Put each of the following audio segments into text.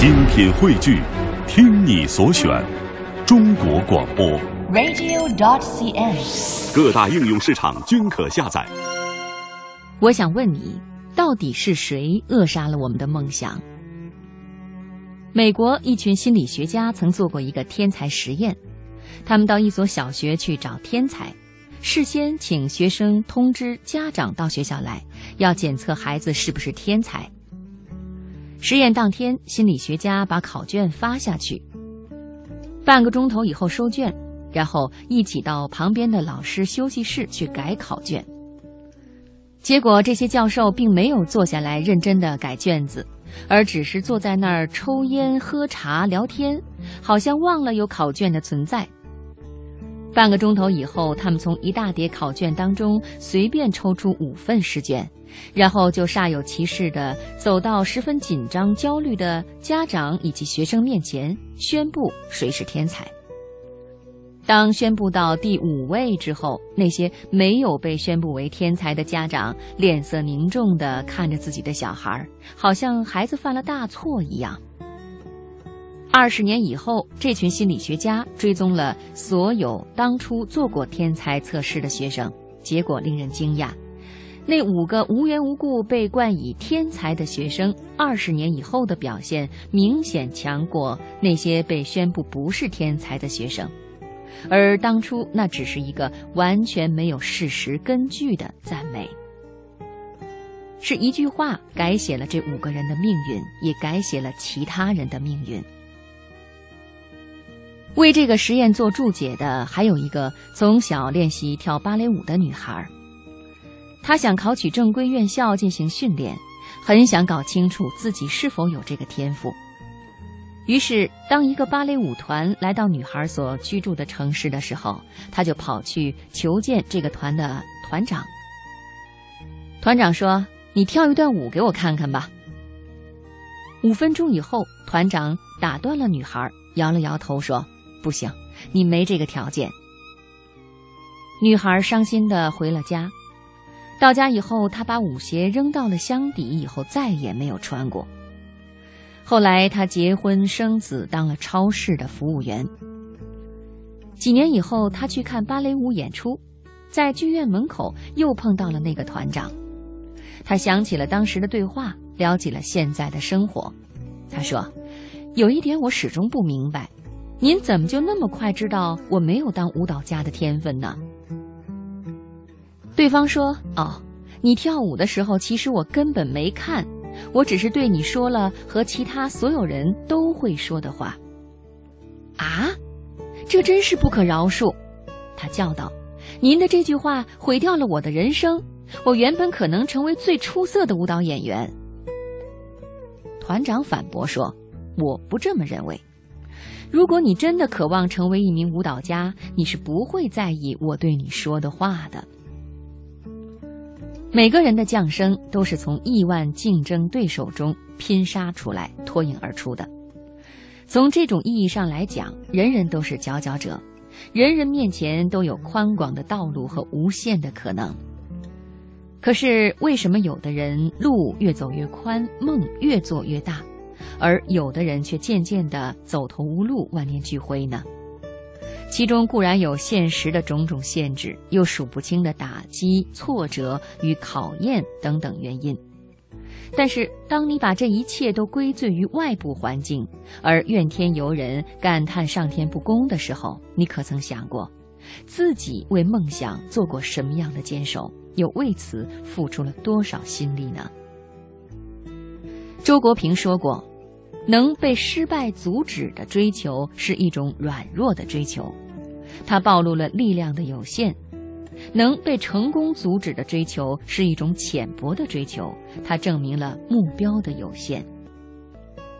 精品汇聚，听你所选，中国广播。radio.dot.cn，。各大应用市场均可下载。我想问你，到底是谁扼杀了我们的梦想？美国一群心理学家曾做过一个天才实验，他们到一所小学去找天才，事先请学生通知家长到学校来，要检测孩子是不是天才。实验当天，心理学家把考卷发下去，半个钟头以后收卷，然后一起到旁边的老师休息室去改考卷。结果，这些教授并没有坐下来认真的改卷子，而只是坐在那儿抽烟、喝茶、聊天，好像忘了有考卷的存在。半个钟头以后，他们从一大叠考卷当中随便抽出五份试卷，然后就煞有其事地走到十分紧张、焦虑的家长以及学生面前，宣布谁是天才。当宣布到第五位之后，那些没有被宣布为天才的家长脸色凝重地看着自己的小孩，好像孩子犯了大错一样。二十年以后，这群心理学家追踪了所有当初做过天才测试的学生，结果令人惊讶：那五个无缘无故被冠以天才的学生，二十年以后的表现明显强过那些被宣布不是天才的学生。而当初那只是一个完全没有事实根据的赞美，是一句话改写了这五个人的命运，也改写了其他人的命运。为这个实验做注解的还有一个从小练习跳芭蕾舞的女孩，她想考取正规院校进行训练，很想搞清楚自己是否有这个天赋。于是，当一个芭蕾舞团来到女孩所居住的城市的时候，他就跑去求见这个团的团长。团长说：“你跳一段舞给我看看吧。”五分钟以后，团长打断了女孩，摇了摇头说：“不行，你没这个条件。”女孩伤心的回了家。到家以后，她把舞鞋扔到了箱底，以后再也没有穿过。后来，他结婚生子，当了超市的服务员。几年以后，他去看芭蕾舞演出，在剧院门口又碰到了那个团长。他想起了当时的对话，聊起了现在的生活。他说：“有一点我始终不明白，您怎么就那么快知道我没有当舞蹈家的天分呢？”对方说：“哦，你跳舞的时候，其实我根本没看。”我只是对你说了和其他所有人都会说的话。啊，这真是不可饶恕！他叫道：“您的这句话毁掉了我的人生。我原本可能成为最出色的舞蹈演员。”团长反驳说：“我不这么认为。如果你真的渴望成为一名舞蹈家，你是不会在意我对你说的话的。”每个人的降生都是从亿万竞争对手中拼杀出来、脱颖而出的。从这种意义上来讲，人人都是佼佼者，人人面前都有宽广的道路和无限的可能。可是，为什么有的人路越走越宽，梦越做越大，而有的人却渐渐的走投无路、万念俱灰呢？其中固然有现实的种种限制，又数不清的打击、挫折与考验等等原因。但是，当你把这一切都归罪于外部环境，而怨天尤人、感叹上天不公的时候，你可曾想过，自己为梦想做过什么样的坚守，又为此付出了多少心力呢？周国平说过。能被失败阻止的追求是一种软弱的追求，它暴露了力量的有限；能被成功阻止的追求是一种浅薄的追求，它证明了目标的有限。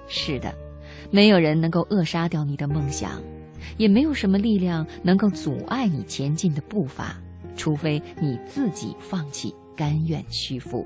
是的，没有人能够扼杀掉你的梦想，也没有什么力量能够阻碍你前进的步伐，除非你自己放弃，甘愿屈服。